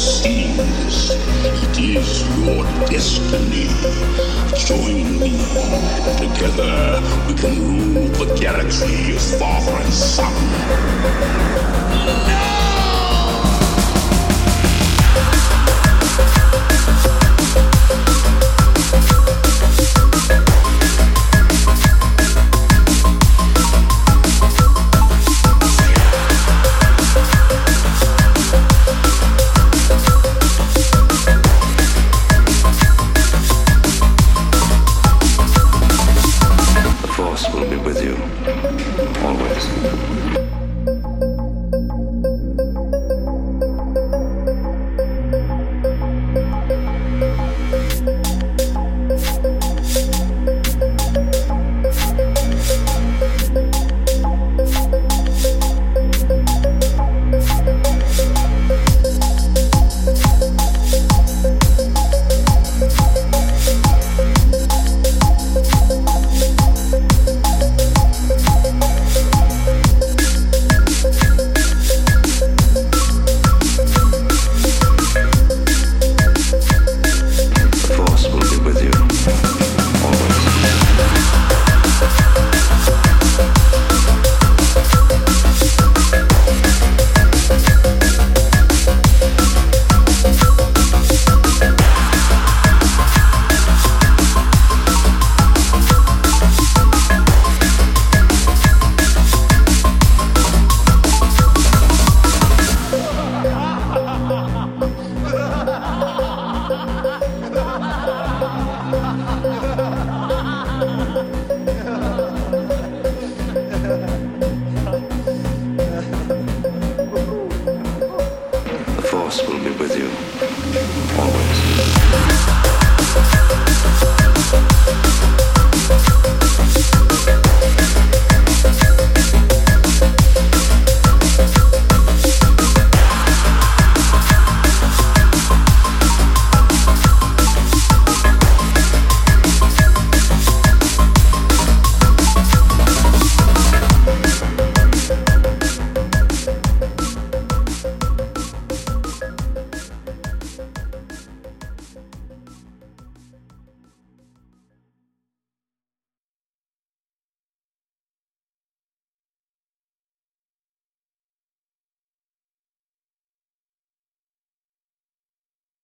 It is your destiny. Join me. Together we can rule the galaxy as father and son. With you.